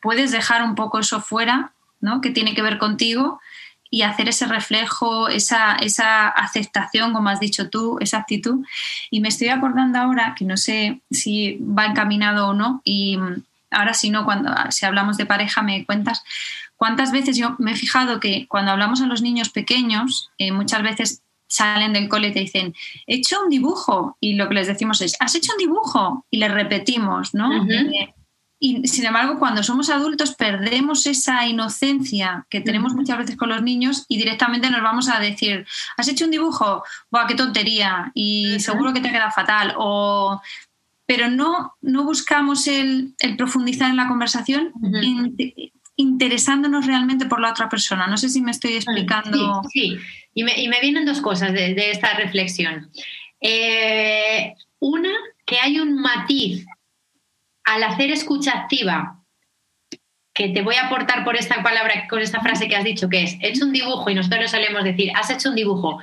puedes dejar un poco eso fuera, ¿no? Que tiene que ver contigo y hacer ese reflejo, esa, esa aceptación, como has dicho tú, esa actitud. Y me estoy acordando ahora, que no sé si va encaminado o no, y ahora si no, cuando si hablamos de pareja me cuentas cuántas veces yo me he fijado que cuando hablamos a los niños pequeños, eh, muchas veces salen del cole y te dicen, he hecho un dibujo. Y lo que les decimos es, ¿has hecho un dibujo? Y les repetimos, ¿no? Eh, y sin embargo, cuando somos adultos perdemos esa inocencia que tenemos muchas veces con los niños y directamente nos vamos a decir, ¿has hecho un dibujo? ¡Buah, qué tontería! Y seguro que te queda fatal. O pero no, no buscamos el, profundizar en la conversación interesándonos realmente por la otra persona. No sé si me estoy mm, explicando. Sí, Y, me, vienen dos cosas de, esta reflexión. Eh, una, que hay un matiz al hacer escucha activa que te voy a aportar por esta palabra, con esta frase que has dicho, que es, he hecho un dibujo y nosotros le solemos decir, has hecho un dibujo,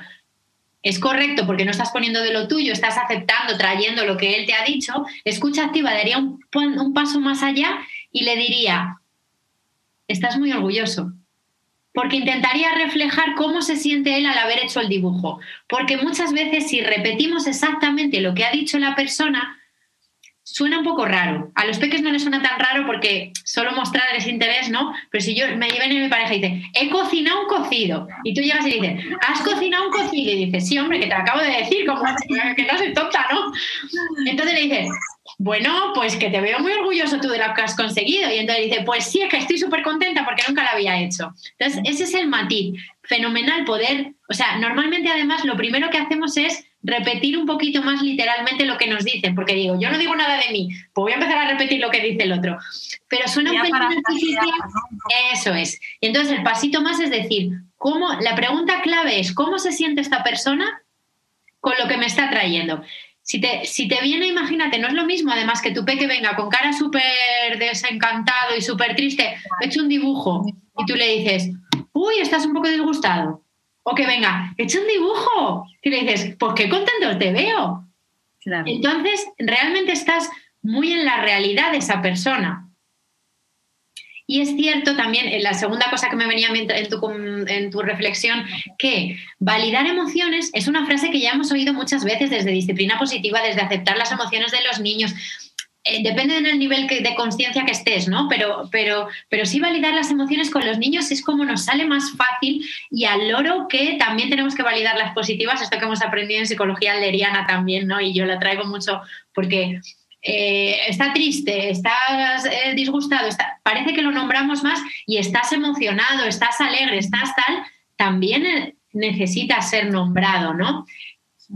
es correcto porque no estás poniendo de lo tuyo, estás aceptando, trayendo lo que él te ha dicho, escucha activa daría un paso más allá y le diría, estás muy orgulloso, porque intentaría reflejar cómo se siente él al haber hecho el dibujo, porque muchas veces si repetimos exactamente lo que ha dicho la persona, suena un poco raro. A los peques no les suena tan raro porque solo mostrar ese interés, ¿no? Pero si yo me viene mi pareja y dice, he cocinado un cocido, y tú llegas y dices, ¿has cocinado un cocido? Y dices, sí, hombre, que te acabo de decir, como que no soy tonta, ¿no? Entonces le dices, bueno, pues que te veo muy orgulloso tú de lo que has conseguido. Y entonces dice, pues sí, es que estoy súper contenta porque nunca lo había hecho. Entonces, ese es el matiz. Fenomenal poder, o sea, normalmente además lo primero que hacemos es repetir un poquito más literalmente lo que nos dicen, porque digo, yo no digo nada de mí, pues voy a empezar a repetir lo que dice el otro. Pero suena un. Eso es. Y entonces el pasito más es decir, ¿cómo, la pregunta clave es, ¿cómo se siente esta persona con lo que me está trayendo? Si te, si te viene, imagínate, no es lo mismo además que tu peque venga con cara súper desencantado y súper triste, he hecho un dibujo y tú le dices, uy, estás un poco disgustado o que venga, he hecho un dibujo. Y le dices, pues qué contento te veo. Entonces, realmente estás muy en la realidad de esa persona. Y es cierto también, en la segunda cosa que me venía en tu, en tu, reflexión, que validar emociones es una frase que ya hemos oído muchas veces desde disciplina positiva, desde aceptar las emociones de los niños. Eh, depende del nivel de conciencia que estés, ¿no? Pero, pero, pero sí validar las emociones con los niños es como nos sale más fácil y al loro que también tenemos que validar las positivas, esto que hemos aprendido en psicología alderiana también, ¿no? Y yo la traigo mucho porque eh, está triste, estás eh, disgustado, parece que lo nombramos más y estás emocionado, estás alegre, estás tal, también necesita ser nombrado, ¿no?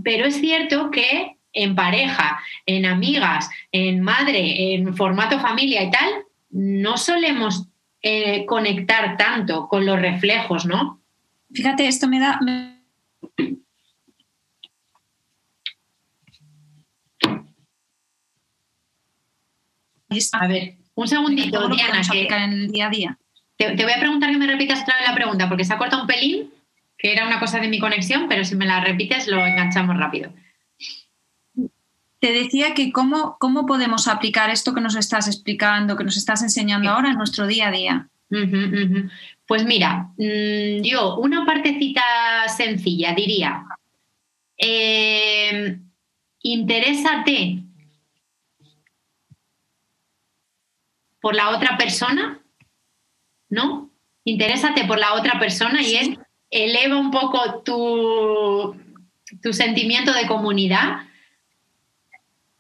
Pero es cierto que en pareja, en amigas, en madre, en formato familia y tal, no solemos eh, conectar tanto con los reflejos, ¿no? Fíjate, esto me da... A ver, un segundito, Diana. Que en el día a día? Te, voy a preguntar que me repitas otra vez la pregunta, porque se ha cortado un pelín, que era una cosa de mi conexión, pero si me la repites lo enganchamos rápido. Te decía que cómo, cómo podemos aplicar esto que nos estás explicando, que nos estás enseñando ahora en nuestro día a día. Pues mira, mm, yo una partecita sencilla diría, eh, interésate por la otra persona, ¿no? Interésate por la otra persona y es eleva un poco tu, tu sentimiento de comunidad.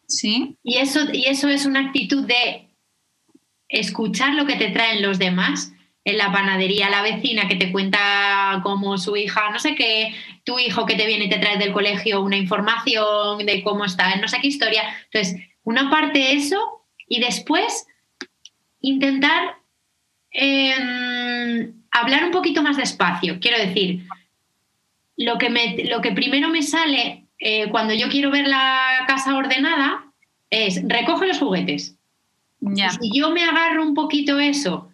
Sí. Y eso, y eso es una actitud de escuchar lo que te traen los demás en la panadería, la vecina que te cuenta cómo su hija, no sé qué, tu hijo que te viene y te trae del colegio una información de cómo está, no sé qué historia. Entonces, una parte eso y después intentar em, hablar un poquito más despacio. Quiero decir, lo que, me, lo que primero me sale eh, cuando yo quiero ver la casa ordenada es recoge los juguetes. Si yo me agarro un poquito eso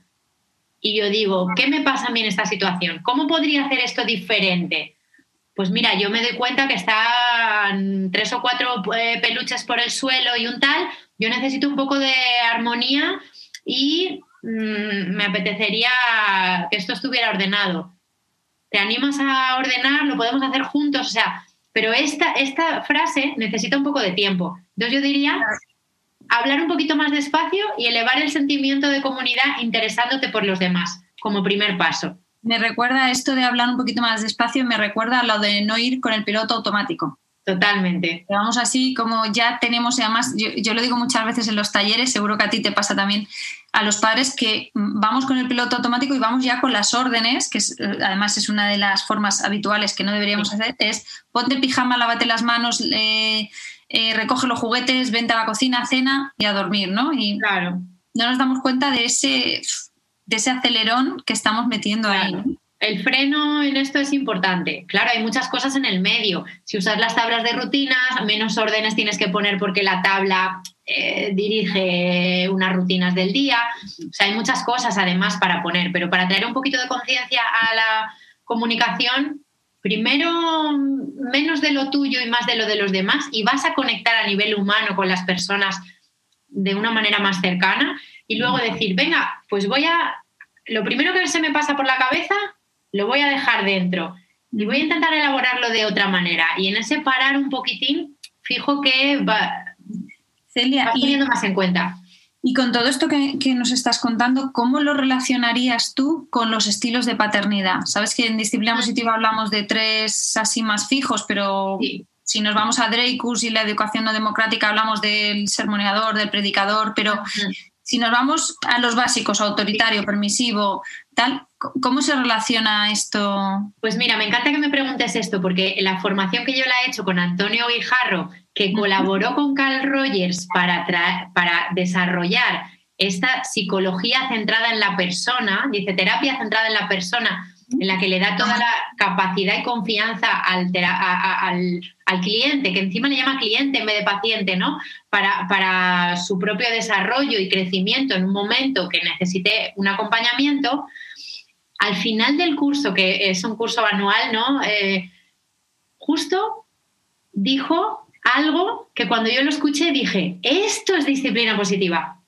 y yo digo, ¿qué me pasa a mí en esta situación? ¿Cómo podría hacer esto diferente? Pues mira, yo me doy cuenta que están tres o cuatro eh, peluches por el suelo y un tal. Yo necesito un poco de armonía y mm, me apetecería que esto estuviera ordenado. ¿Te animas a ordenar? Lo podemos hacer juntos, o sea, pero esta, esta frase necesita un poco de tiempo. Entonces yo diría hablar un poquito más despacio y elevar el sentimiento de comunidad interesándote por los demás como primer paso. Me recuerda esto de hablar un poquito más despacio, me recuerda a lo de no ir con el piloto automático. Totalmente. Vamos así, como ya tenemos, y además yo, lo digo muchas veces en los talleres, seguro que a ti te pasa también a los padres, que vamos con el piloto automático y vamos ya con las órdenes, que además es una de las formas habituales que no deberíamos hacer, es ponte el pijama, lávate las manos, eh, recoge los juguetes, vente a la cocina, cena y a dormir, ¿no? Y claro. no nos damos cuenta de ese, de ese acelerón que estamos metiendo ahí el freno en esto es importante. Claro, hay muchas cosas en el medio. Si usas las tablas de rutinas, menos órdenes tienes que poner porque la tabla eh, dirige unas rutinas del día. O sea, hay muchas cosas además para poner, pero para traer un poquito de conciencia a la comunicación, primero menos de lo tuyo y más de lo de los demás y vas a conectar a nivel humano con las personas de una manera más cercana y luego decir, venga, pues voy a... Lo primero que se me pasa por la cabeza lo voy a dejar dentro y voy a intentar elaborarlo de otra manera. Y en ese parar un poquitín, fijo que va, Celia, teniendo más en cuenta. Y con todo esto que, nos estás contando, ¿cómo lo relacionarías tú con los estilos de paternidad? Sabes que en disciplina positiva hablamos de tres así más fijos, pero si nos vamos a Dreykus y la educación no democrática hablamos del sermoneador, del predicador, pero si nos vamos a los básicos, autoritario, permisivo, tal, ¿cómo se relaciona esto? Pues mira, me encanta que me preguntes esto, porque la formación que yo la he hecho con Antonio Guijarro, que colaboró con Carl Rogers para, para desarrollar esta psicología centrada en la persona, dice terapia centrada en la persona, en la que le da toda la capacidad y confianza al, al, cliente, que encima le llama cliente en vez de paciente, ¿no? Para, para, su propio desarrollo y crecimiento en un momento que necesite un acompañamiento, al final del curso, que es un curso anual, ¿no? Eh, justo dijo algo que cuando yo lo escuché dije, esto es disciplina positiva,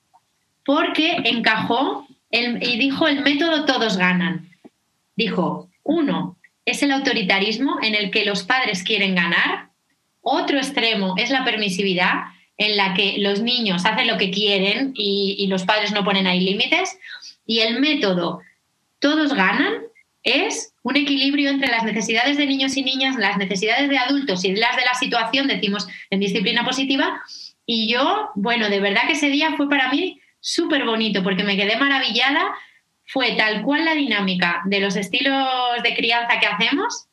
porque encajó y dijo el método todos ganan dijo, uno, es el autoritarismo en el que los padres quieren ganar, otro extremo es la permisividad en la que los niños hacen lo que quieren y, los padres no ponen ahí límites, y el método todos ganan es un equilibrio entre las necesidades de niños y niñas, las necesidades de adultos y las de la situación, decimos en disciplina positiva, Y yo, bueno, de verdad que ese día fue para mí súper bonito porque me quedé maravillada. Fue tal cual la dinámica de los estilos de crianza que hacemos,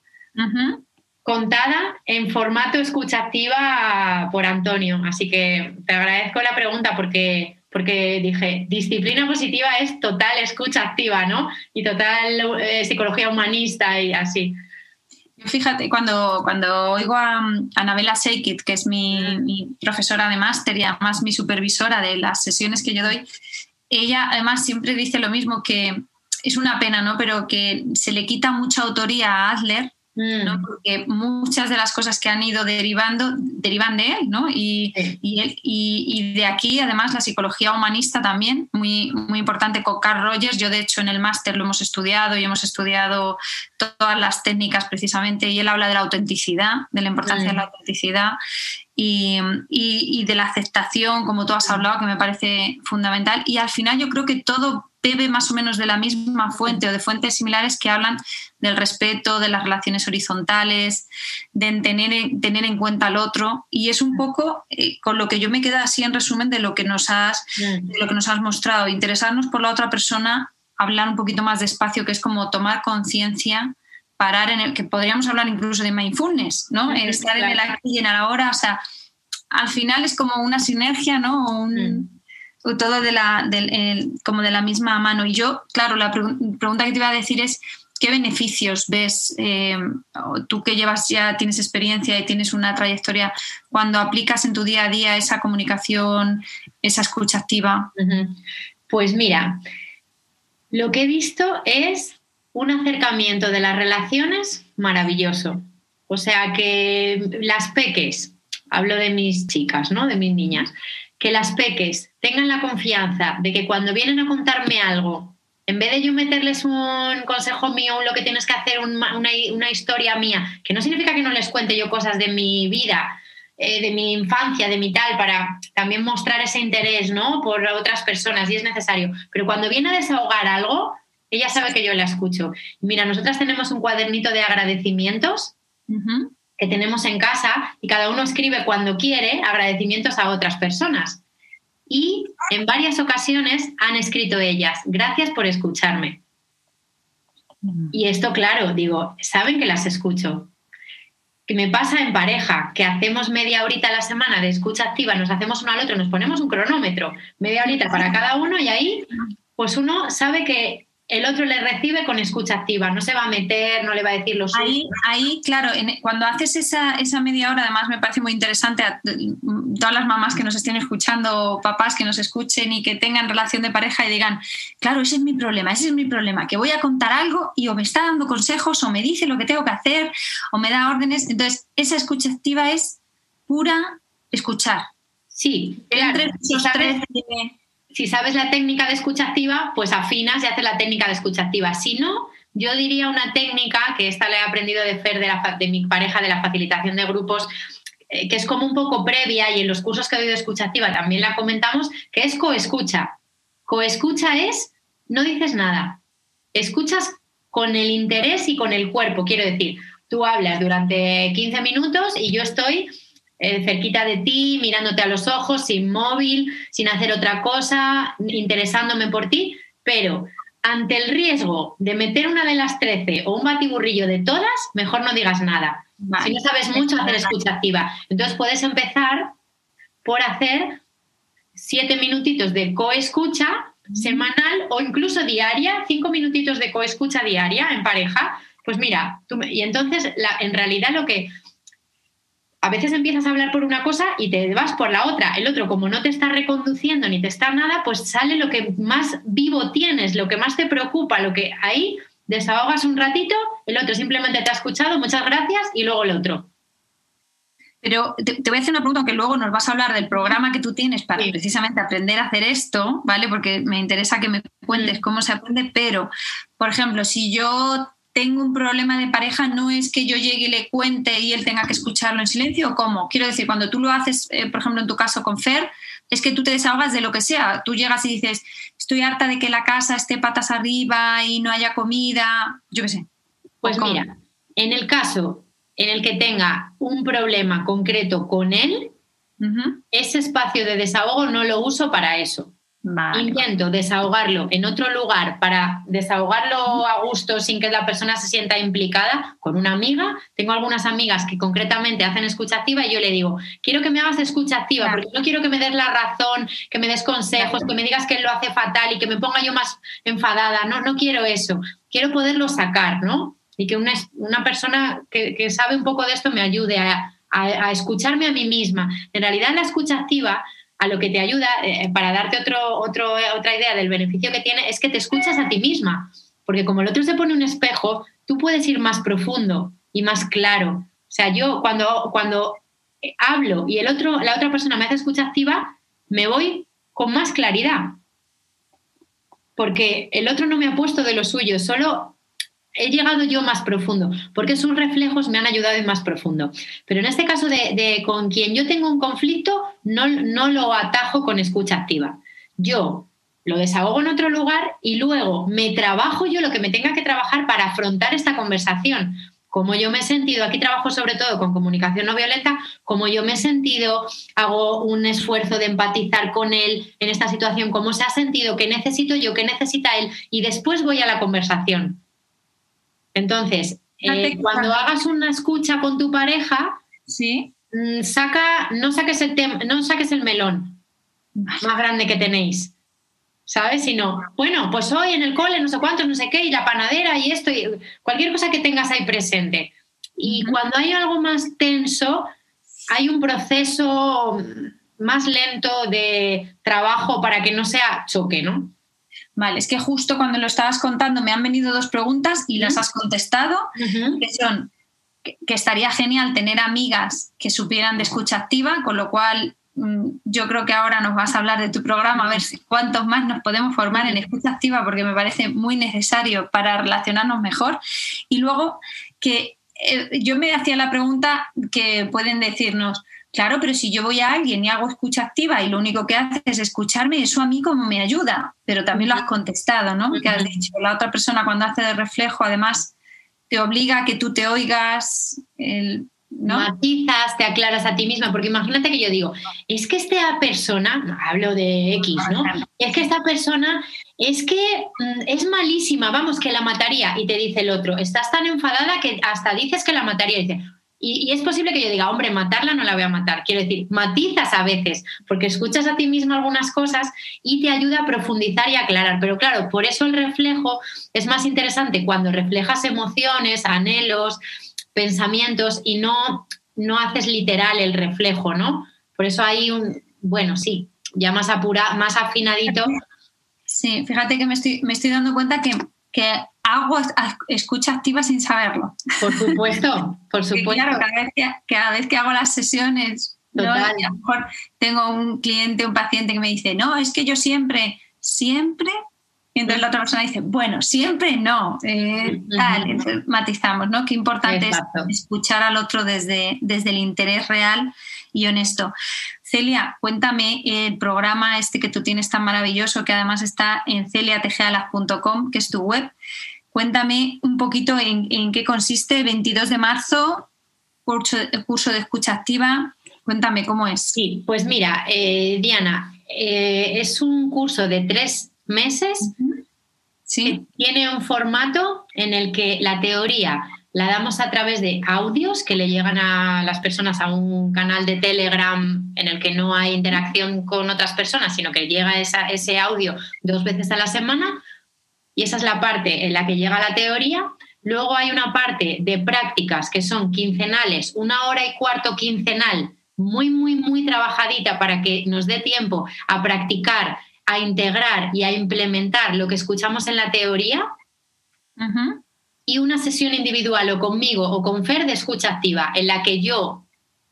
contada en formato escucha activa por Antonio. Así que te agradezco la pregunta porque, porque dije, disciplina positiva es total escucha activa, ¿no? Y total eh, psicología humanista y así. Fíjate, cuando, cuando oigo a Anabela Seikit, que es mi, mi, profesora de máster y además mi supervisora de las sesiones que yo doy, ella además siempre dice lo mismo, que es una pena, ¿no? Pero que se le quita mucha autoría a Adler Mm. porque muchas de las cosas que han ido derivando derivan de él, ¿no? Y, y, de aquí, además, la psicología humanista también, muy, muy importante con Carl Rogers. Yo, de hecho, en el máster lo hemos estudiado y hemos estudiado todas las técnicas precisamente, y él habla de la autenticidad, de la importancia de la mm. autenticidad. Y, y, de la aceptación, como tú has hablado, que me parece fundamental. Y al final yo creo que todo bebe más o menos de la misma fuente o de fuentes similares que hablan del respeto, de las relaciones horizontales, de tener, tener en cuenta al otro. Y es un poco eh, con lo que yo me quedo así en resumen de lo que nos has, lo que nos has mostrado. Interesarnos por la otra persona, hablar un poquito más despacio, que es como tomar conciencia, parar en el que podríamos hablar incluso de mindfulness, ¿no? Estar en el aquí y en el ahora. O sea, al final es como una sinergia, ¿no? Un, mm todo de la, como de la misma mano. Y yo, claro, la pregunta que te iba a decir es, ¿qué beneficios ves eh, tú que llevas ya, tienes experiencia y tienes una trayectoria, cuando aplicas en tu día a día esa comunicación, esa escucha activa? Pues mira, lo que he visto es un acercamiento de las relaciones maravilloso. O sea que las peques, hablo de mis chicas, ¿no? De mis niñas que las peques tengan la confianza de que cuando vienen a contarme algo, en vez de yo meterles un consejo mío, lo que tienes que hacer, una, historia mía, que no significa que no les cuente yo cosas de mi vida, eh, de mi infancia, de mi tal, para también mostrar ese interés ¿no? por otras personas, y es necesario. Pero cuando viene a desahogar algo, ella sabe que yo la escucho. Mira, nosotras tenemos un cuadernito de agradecimientos que tenemos en casa y cada uno escribe cuando quiere agradecimientos a otras personas. Y en varias ocasiones han escrito ellas, gracias por escucharme. Y esto, claro, digo, saben que las escucho. Que me pasa en pareja, que hacemos media horita a la semana de escucha activa, nos hacemos uno al otro, nos ponemos un cronómetro, media horita para cada uno y ahí, pues uno sabe que el otro le recibe con escucha activa, no se va a meter, no le va a decir los ahí, ahí, claro, cuando haces esa, esa, media hora, además me parece muy interesante a todas las mamás que nos estén escuchando, papás que nos escuchen y que tengan relación de pareja y digan, claro, ese es mi problema, ese es mi problema, que voy a contar algo y o me está dando consejos o me dice lo que tengo que hacer o me da órdenes. Entonces, esa escucha activa es pura escuchar. Sí, Entre esos tres si sabes la técnica de escucha activa, pues afinas y haces la técnica de escucha activa. Si no, yo diría una técnica, que esta la he aprendido de Fer, de, la, de mi pareja, de la facilitación de grupos, eh, que es como un poco previa y en los cursos que doy de escucha activa también la comentamos, que es coescucha. Coescucha es, no dices nada, escuchas con el interés y con el cuerpo, quiero decir, tú hablas durante 15 minutos y yo estoy eh, cerquita de ti, mirándote a los ojos, sin móvil, sin hacer otra cosa, interesándome por ti, pero ante el riesgo de meter una de las 13 o un batiburrillo de todas, mejor no digas nada. Si no sabes mucho, hacer escucha activa. Entonces puedes empezar por hacer siete minutitos de coescucha semanal o incluso diaria, cinco minutitos de coescucha diaria en pareja. Pues mira, y entonces en realidad lo que a veces empiezas a hablar por una cosa y te vas por la otra. El otro, como no te está reconduciendo ni te está nada, pues sale lo que más vivo tienes, lo que más te preocupa, lo que ahí desahogas un ratito, el otro simplemente te ha escuchado, muchas gracias, y luego el otro. Pero te, voy a hacer una pregunta que luego nos vas a hablar del programa que tú tienes para precisamente aprender a hacer esto, ¿vale? Porque me interesa que me cuentes cómo se aprende, pero, por ejemplo, si yo tengo un problema de pareja no es que yo llegue y le cuente y él tenga que escucharlo en silencio o cómo. Quiero decir, cuando tú lo haces, eh, por ejemplo, en tu caso con Fer, es que tú te desahogas de lo que sea. Tú llegas y dices, estoy harta de que la casa esté patas arriba y no haya comida, yo qué sé. Pues mira, en el caso en el que tenga un problema concreto con él, ese espacio de desahogo no lo uso para eso. Intento desahogarlo en otro lugar para desahogarlo a gusto sin que la persona se sienta implicada con una amiga. Tengo algunas amigas que concretamente hacen escucha activa y yo le digo, quiero que me hagas escucha activa porque no quiero que me des la razón, que me des consejos, que me digas que él lo hace fatal y que me ponga yo más enfadada. No, no quiero eso. Quiero poderlo sacar, ¿no? Y que una, una persona que, sabe un poco de esto me ayude a, a escucharme a mí misma. En realidad la escucha activa a lo que te ayuda, eh, para darte otro, otro, otra idea del beneficio que tiene, es que te escuchas a ti misma. Porque como el otro se pone un espejo, tú puedes ir más profundo y más claro. O sea, yo cuando, cuando hablo y el otro, la otra persona me hace escucha activa, me voy con más claridad. Porque el otro no me ha puesto de lo suyo, solo he llegado yo más profundo, porque sus reflejos me han ayudado en más profundo. Pero en este caso de, con quien yo tengo un conflicto, no, no lo atajo con escucha activa. Yo lo desahogo en otro lugar y luego me trabajo yo lo que me tenga que trabajar para afrontar esta conversación. Como yo me he sentido, aquí trabajo sobre todo con comunicación no violenta, como yo me he sentido, hago un esfuerzo de empatizar con él en esta situación, cómo se ha sentido, qué necesito yo, qué necesita él, y después voy a la conversación entonces, eh, cuando hagas una escucha con tu pareja, ¿Sí? Mm, saca, no saques el no saques el melón más grande que tenéis. ¿Sabes? Sino, bueno, pues hoy en el cole no sé cuántos, no sé qué, y la panadera y esto, y cualquier cosa que tengas ahí presente. Y cuando hay algo más tenso, hay un proceso más lento de trabajo para que no sea choque, ¿no? Vale, es que justo cuando lo estabas contando me han venido dos preguntas y las has contestado, que son que, estaría genial tener amigas que supieran de escucha activa, con lo cual mm, yo creo que ahora nos vas a hablar de tu programa, a ver cuántos más nos podemos formar en escucha activa, porque me parece muy necesario para relacionarnos mejor. Y luego que eh, yo me hacía la pregunta que pueden decirnos, Claro, pero si yo voy a alguien y hago escucha activa y lo único que hace es escucharme, eso a mí como me ayuda, pero también lo has contestado, ¿no? Que has dicho, la otra persona cuando hace de reflejo, además, te obliga a que tú te oigas, ¿no? Matizas, te aclaras a ti misma, porque imagínate que yo digo, es que esta persona, hablo de X, ¿no? Es que esta persona es que mm, es malísima, vamos, que la mataría. Y te dice el otro, estás tan enfadada que hasta dices que la mataría. Y dice, y, es posible que yo diga, hombre, matarla no la voy a matar. Quiero decir, matizas a veces, porque escuchas a ti mismo algunas cosas y te ayuda a profundizar y aclarar. Pero claro, por eso el reflejo es más interesante cuando reflejas emociones, anhelos, pensamientos y no, no haces literal el reflejo, ¿no? Por eso hay un, bueno, sí, ya más apura, más afinadito. Sí, fíjate que me estoy, me estoy dando cuenta que, que hago escucha activa sin saberlo. Por supuesto, por supuesto. claro, cada vez, que, hago las sesiones, a lo mejor tengo un cliente, un paciente que me dice, no, es que yo siempre, siempre, y entonces la otra persona dice, bueno, siempre no, eh, tal, matizamos, ¿no? Qué importante es escuchar al otro desde, desde el interés real y honesto. Celia, cuéntame el programa este que tú tienes tan maravilloso, que además está en celiatejealas.com, que es tu web. Cuéntame un poquito en, qué consiste. 22 de marzo, curso, curso, de escucha activa. Cuéntame cómo es. Sí, pues mira, eh, Diana, eh, es un curso de tres meses. Sí. Tiene un formato en el que la teoría la damos a través de audios que le llegan a las personas a un canal de Telegram en el que no hay interacción con otras personas, sino que llega ese audio dos veces a la semana y esa es la parte en la que llega la teoría. Luego hay una parte de prácticas que son quincenales, una hora y cuarto quincenal, muy, muy, muy trabajadita para que nos dé tiempo a practicar, a integrar y a implementar lo que escuchamos en la teoría. Y una sesión individual o conmigo o con Fer de escucha activa, en la que yo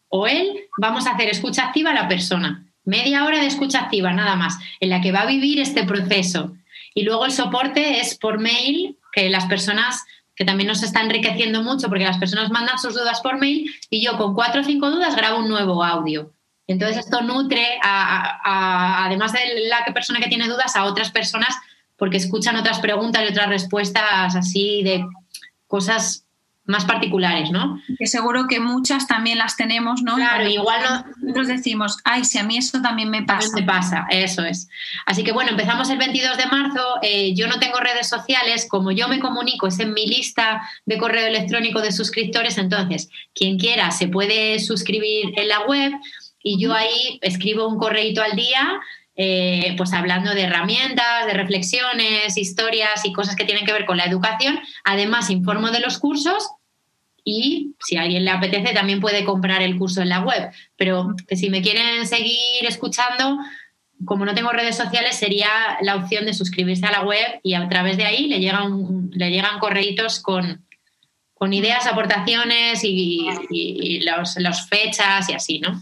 o él vamos a hacer escucha activa a la persona. Media hora de escucha activa, nada más, en la que va a vivir este proceso y luego el soporte es por mail, que las personas, que también nos está enriqueciendo mucho, porque las personas mandan sus dudas por mail y yo con cuatro o cinco dudas grabo un nuevo audio. Entonces esto nutre, además de la persona que tiene dudas, a otras personas porque escuchan otras preguntas y otras respuestas así de cosas más particulares, ¿no? Que seguro que muchas también las tenemos, ¿no? Claro, igual no... Nosotros decimos, ay, si a mí eso también me pasa. También me pasa, eso es. Así que bueno, empezamos el 22 de marzo, eh, yo no tengo redes sociales, como yo me comunico es en mi lista de correo electrónico de suscriptores, entonces quien quiera se puede suscribir en la web y yo ahí escribo un correito al día eh, pues hablando de herramientas, de reflexiones, historias y cosas que tienen que ver con la educación. Además, informo de los cursos y si a alguien le apetece también puede comprar el curso en la web. Pero que si me quieren seguir escuchando, como no tengo redes sociales, sería la opción de suscribirse a la web y a través de ahí le llegan, le llegan correitos con, con ideas, aportaciones y, las fechas y así, ¿no?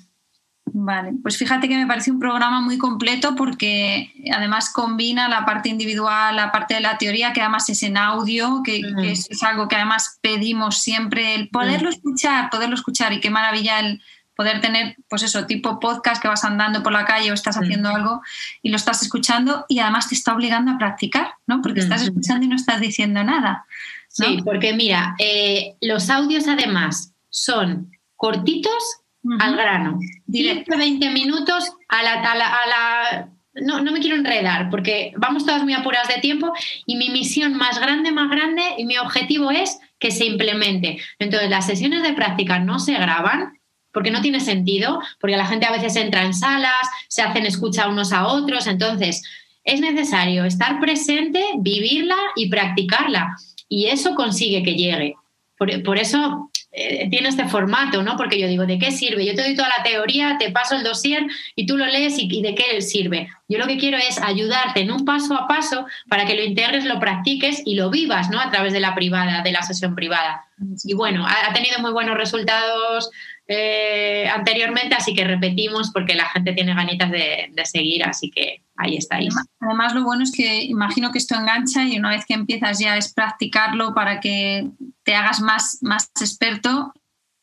Vale, pues fíjate que me parece un programa muy completo porque además combina la parte individual, la parte de la teoría, que además es en audio, que, mm. es, algo que además pedimos siempre, el poderlo mm. escuchar, poderlo escuchar y qué maravilla el poder tener, pues eso, tipo podcast que vas andando por la calle o estás mm. haciendo algo y lo estás escuchando y además te está obligando a practicar, ¿no? Porque estás escuchando y no estás diciendo nada. Sí, porque mira, eh, los audios además son cortitos al grano. 10-20 minutos a la, a la, no, no, me quiero enredar porque vamos todas muy apuradas de tiempo y mi misión más grande, más grande y mi objetivo es que se implemente. Entonces, las sesiones de práctica no se graban porque no tiene sentido, porque la gente a veces entra en salas, se hacen escucha unos a otros, entonces es necesario estar presente, vivirla y practicarla. Y eso consigue que llegue. Por, por eso eh, tiene este formato, ¿no? Porque yo digo, ¿de qué sirve? Yo te doy toda la teoría, te paso el dossier y tú lo lees y, ¿de qué sirve? Yo lo que quiero es ayudarte en un paso a paso para que lo integres, lo practiques y lo vivas, ¿no? A través de la privada, de la sesión privada. Y bueno, ha, tenido muy buenos resultados eh, anteriormente, así que repetimos porque la gente tiene ganitas de, seguir, así que ahí estáis. Además, lo bueno es que imagino que esto engancha y una vez que empiezas ya es practicarlo para que te hagas más, más experto.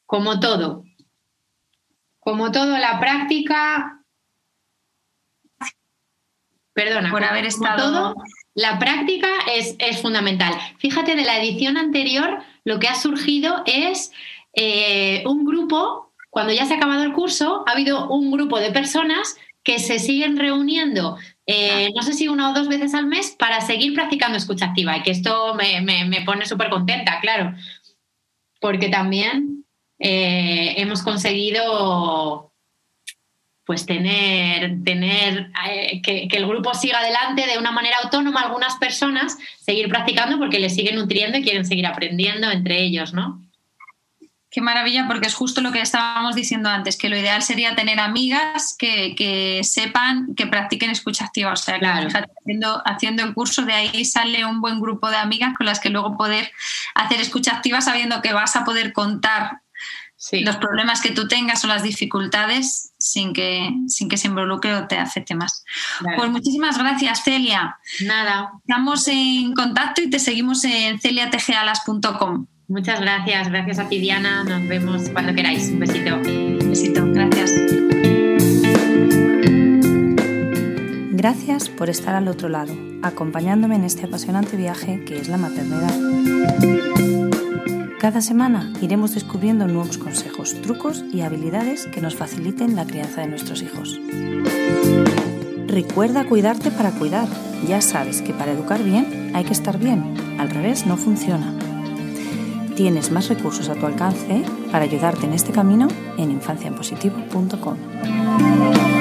Como todo. Como todo, la práctica. Perdona, por haber estado. Todo, la práctica es, es fundamental. Fíjate, de la edición anterior, lo que ha surgido es eh, un grupo, cuando ya se ha acabado el curso, ha habido un grupo de personas que se siguen reuniendo, eh, no sé si una o dos veces al mes, para seguir practicando escucha activa. Y que esto me, pone súper contenta, claro, porque también eh, hemos conseguido pues tener, tener que, el grupo siga adelante de una manera autónoma, algunas personas seguir practicando porque les siguen nutriendo y quieren seguir aprendiendo entre ellos, ¿no? Qué maravilla, porque es justo lo que estábamos diciendo antes, que lo ideal sería tener amigas que, sepan, que practiquen escucha activa. O sea, claro. haciendo, haciendo el curso, de ahí sale un buen grupo de amigas con las que luego poder hacer escucha activa sabiendo que vas a poder contar los problemas que tú tengas o las dificultades sin que, sin que se involucre o te afecte más. Pues muchísimas gracias, Celia. Nada. Estamos en contacto y te seguimos en celiategealas.com. Muchas gracias, gracias a ti Diana, nos vemos cuando queráis. Un besito. Un besito, gracias. Gracias por estar al otro lado, acompañándome en este apasionante viaje que es la maternidad. Cada semana iremos descubriendo nuevos consejos, trucos y habilidades que nos faciliten la crianza de nuestros hijos. Recuerda cuidarte para cuidar. Ya sabes que para educar bien hay que estar bien. Al revés no funciona. Tienes más recursos a tu alcance para ayudarte en este camino en infanciaenpositivo.com.